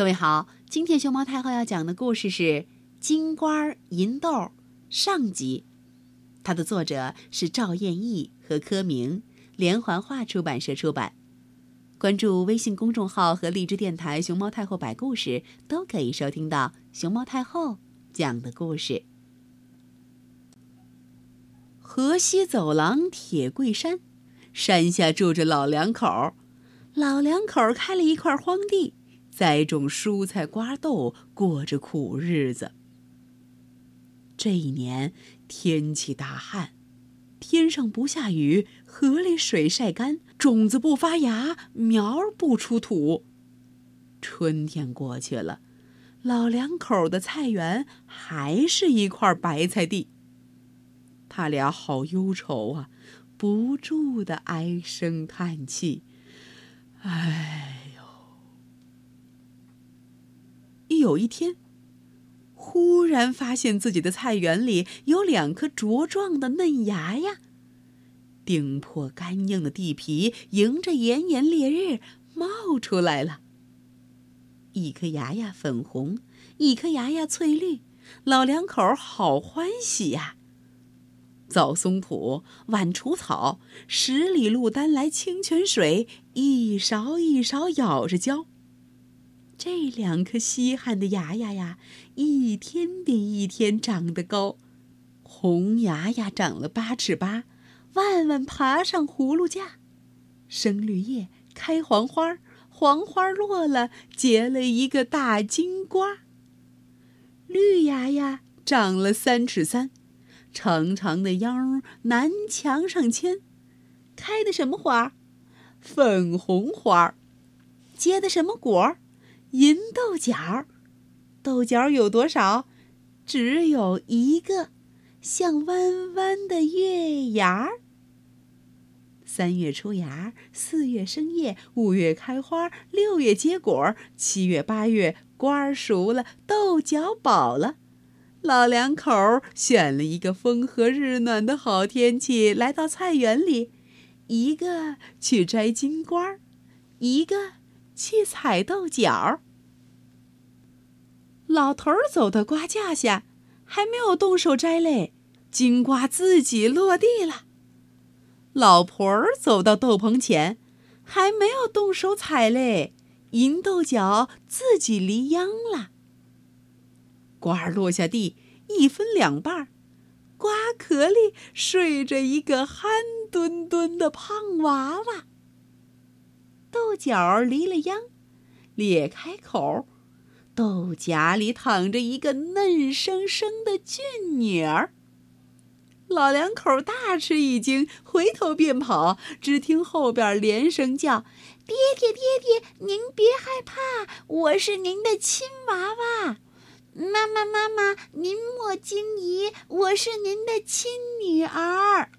各位好，今天熊猫太后要讲的故事是《金瓜银豆》上集，它的作者是赵彦义和柯明，连环画出版社出版。关注微信公众号和荔枝电台“熊猫太后摆故事”，都可以收听到熊猫太后讲的故事。河西走廊铁桂山，山下住着老两口，老两口开了一块荒地。栽种蔬菜瓜豆，过着苦日子。这一年天气大旱，天上不下雨，河里水晒干，种子不发芽，苗儿不出土。春天过去了，老两口的菜园还是一块白菜地。他俩好忧愁啊，不住的唉声叹气，唉。有一天，忽然发现自己的菜园里有两颗茁壮的嫩芽呀，顶破干硬的地皮，迎着炎炎烈日冒出来了。一颗芽芽粉红，一颗芽芽翠绿，老两口好欢喜呀！早松土，晚除草，十里路担来清泉水，一勺一勺舀着浇。这两颗稀罕的芽芽呀，一天比一天长得高。红芽芽长了八尺八，万万爬上葫芦架，生绿叶，开黄花，黄花落了，结了一个大金瓜。绿芽芽长了三尺三，长长的秧南墙上牵，开的什么花？粉红花。结的什么果儿？银豆角，豆角有多少？只有一个，像弯弯的月牙儿。三月出芽，四月生叶，五月开花，六月结果，七月八月瓜儿熟了，豆角饱了。老两口选了一个风和日暖的好天气，来到菜园里，一个去摘金瓜，一个。去采豆角。老头儿走到瓜架下，还没有动手摘嘞，金瓜自己落地了。老婆儿走到豆棚前，还没有动手采嘞，银豆角自己离秧了。瓜儿落下地，一分两半儿，瓜壳里睡着一个憨墩墩的胖娃娃。豆角离了秧，裂开口，豆荚里躺着一个嫩生生的俊女儿。老两口大吃一惊，回头便跑。只听后边连声叫：“爹爹，爹爹，您别害怕，我是您的亲娃娃。妈妈，妈妈，您莫惊疑，我是您的亲女儿。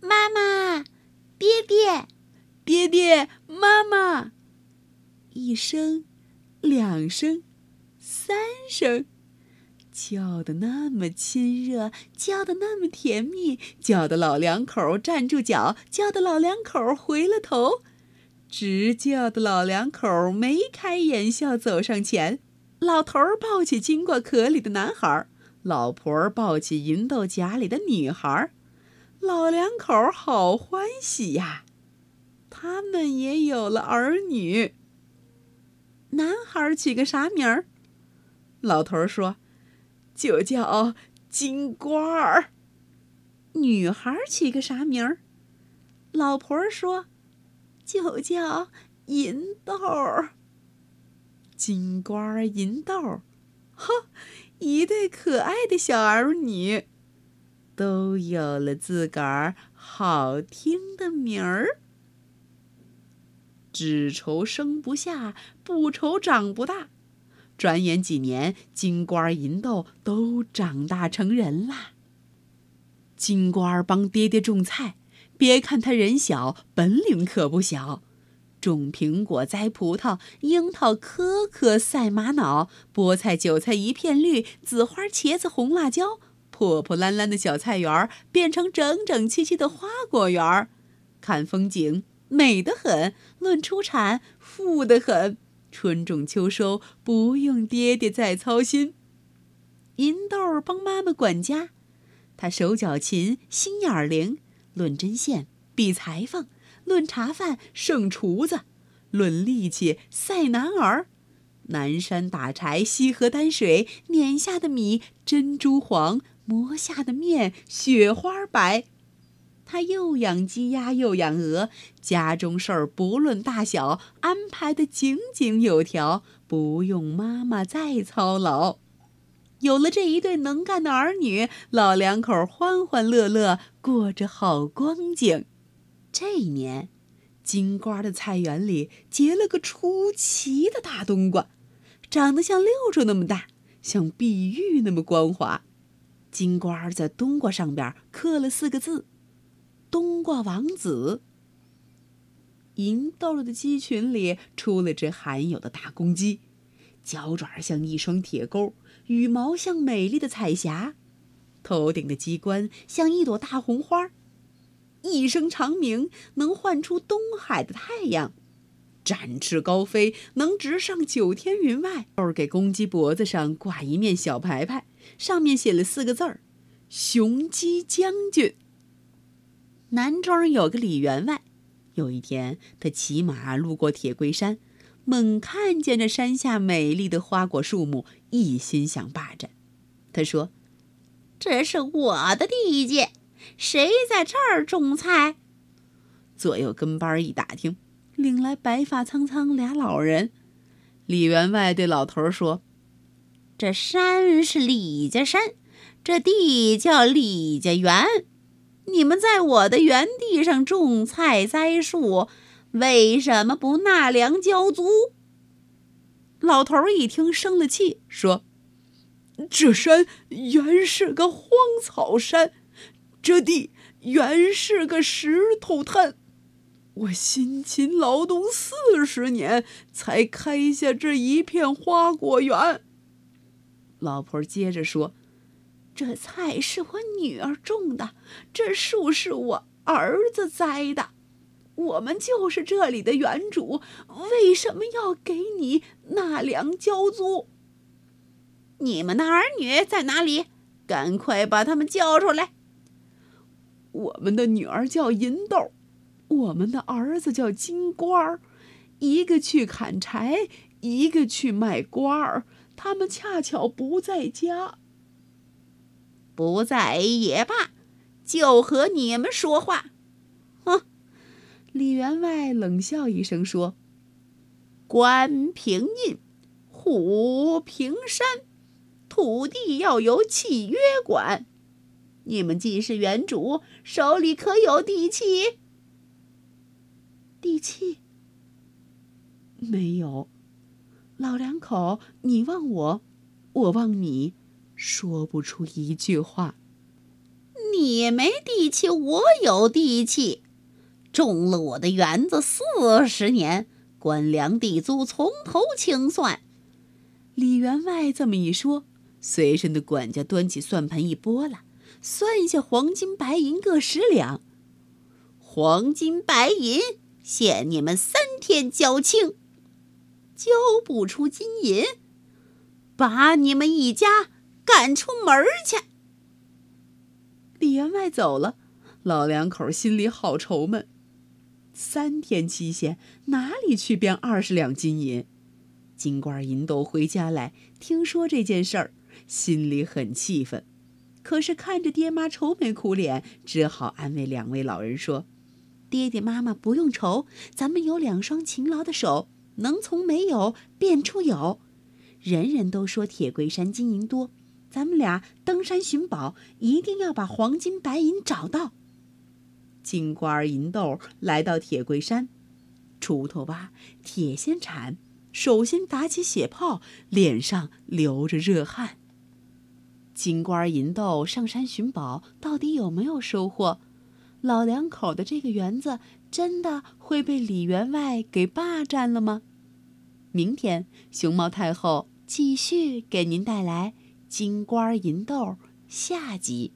妈妈，爹爹。”爹爹妈妈，一声，两声，三声，叫的那么亲热，叫的那么甜蜜，叫的老两口站住脚，叫的老两口回了头，直叫的老两口眉开眼笑走上前。老头儿抱起金瓜壳里的男孩，老婆儿抱起银豆荚里的女孩，老两口好欢喜呀！他们也有了儿女。男孩取个啥名儿？老头说：“就叫金瓜儿。”女孩取个啥名儿？老婆说：“就叫银豆儿。”金瓜儿、银豆儿，呵，一对可爱的小儿女，都有了自个儿好听的名儿。只愁生不下，不愁长不大。转眼几年，金瓜银豆都长大成人啦。金瓜帮爹爹种菜，别看他人小，本领可不小。种苹果，栽葡萄，樱桃颗颗赛玛瑙，菠菜、韭菜一片绿，紫花、茄子、红辣椒，破破烂烂的小菜园变成整整齐齐的花果园。看风景。美得很，论出产富得很，春种秋收，不用爹爹再操心。银豆儿帮妈妈管家，他手脚勤，心眼儿灵，论针线比裁缝，论茶饭胜厨子，论力气赛男儿。南山打柴，西河担水，碾下的米珍珠黄，磨下的面雪花白。他又养鸡鸭又养鹅，家中事儿不论大小，安排的井井有条，不用妈妈再操劳。有了这一对能干的儿女，老两口欢欢乐乐过着好光景。这一年，金瓜的菜园里结了个出奇的大冬瓜，长得像六柱那么大，像碧玉那么光滑。金瓜在冬瓜上边刻了四个字。冬瓜王子，银豆的鸡群里出了只罕有的大公鸡，脚爪像一双铁钩，羽毛像美丽的彩霞，头顶的鸡冠像一朵大红花，一声长鸣能唤出东海的太阳，展翅高飞能直上九天云外。豆儿给公鸡脖子上挂一面小牌牌，上面写了四个字儿：“雄鸡将军。”南庄有个李员外，有一天他骑马路过铁龟山，猛看见这山下美丽的花果树木，一心想霸占。他说：“这是我的地界，谁在这儿种菜？”左右跟班一打听，领来白发苍苍俩老人。李员外对老头说：“这山是李家山，这地叫李家园。”你们在我的园地上种菜栽树，为什么不纳粮交租？老头一听生了气，说：“这山原是个荒草山，这地原是个石头滩，我辛勤劳动四十年，才开下这一片花果园。”老婆接着说。这菜是我女儿种的，这树是我儿子栽的，我们就是这里的原主，为什么要给你纳粮交租？你们的儿女在哪里？赶快把他们叫出来！我们的女儿叫银豆，我们的儿子叫金瓜儿，一个去砍柴，一个去卖瓜儿，他们恰巧不在家。不在也罢，就和你们说话。哼！李员外冷笑一声说：“官平印，虎平山，土地要由契约管。你们既是原主，手里可有地契？地契没有。老两口，你望我，我望你。”说不出一句话。你没地气，我有地气。种了我的园子四十年，官粮地租从头清算。李员外这么一说，随身的管家端起算盘一拨拉，算下黄金白银各十两。黄金白银限你们三天交清，交不出金银，把你们一家。赶出门去！李员外走了，老两口心里好愁闷。三天期限，哪里去变二十两金银？金官银豆回家来，听说这件事儿，心里很气愤。可是看着爹妈愁眉苦脸，只好安慰两位老人说：“爹爹妈妈不用愁，咱们有两双勤劳的手，能从没有变出有。人人都说铁龟山金银多。”咱们俩登山寻宝，一定要把黄金白银找到。金瓜儿银豆来到铁柜山，锄头挖，铁锨铲，手心打起血泡，脸上流着热汗。金瓜儿银豆上山寻宝，到底有没有收获？老两口的这个园子真的会被李员外给霸占了吗？明天熊猫太后继续给您带来。金瓜银豆下集。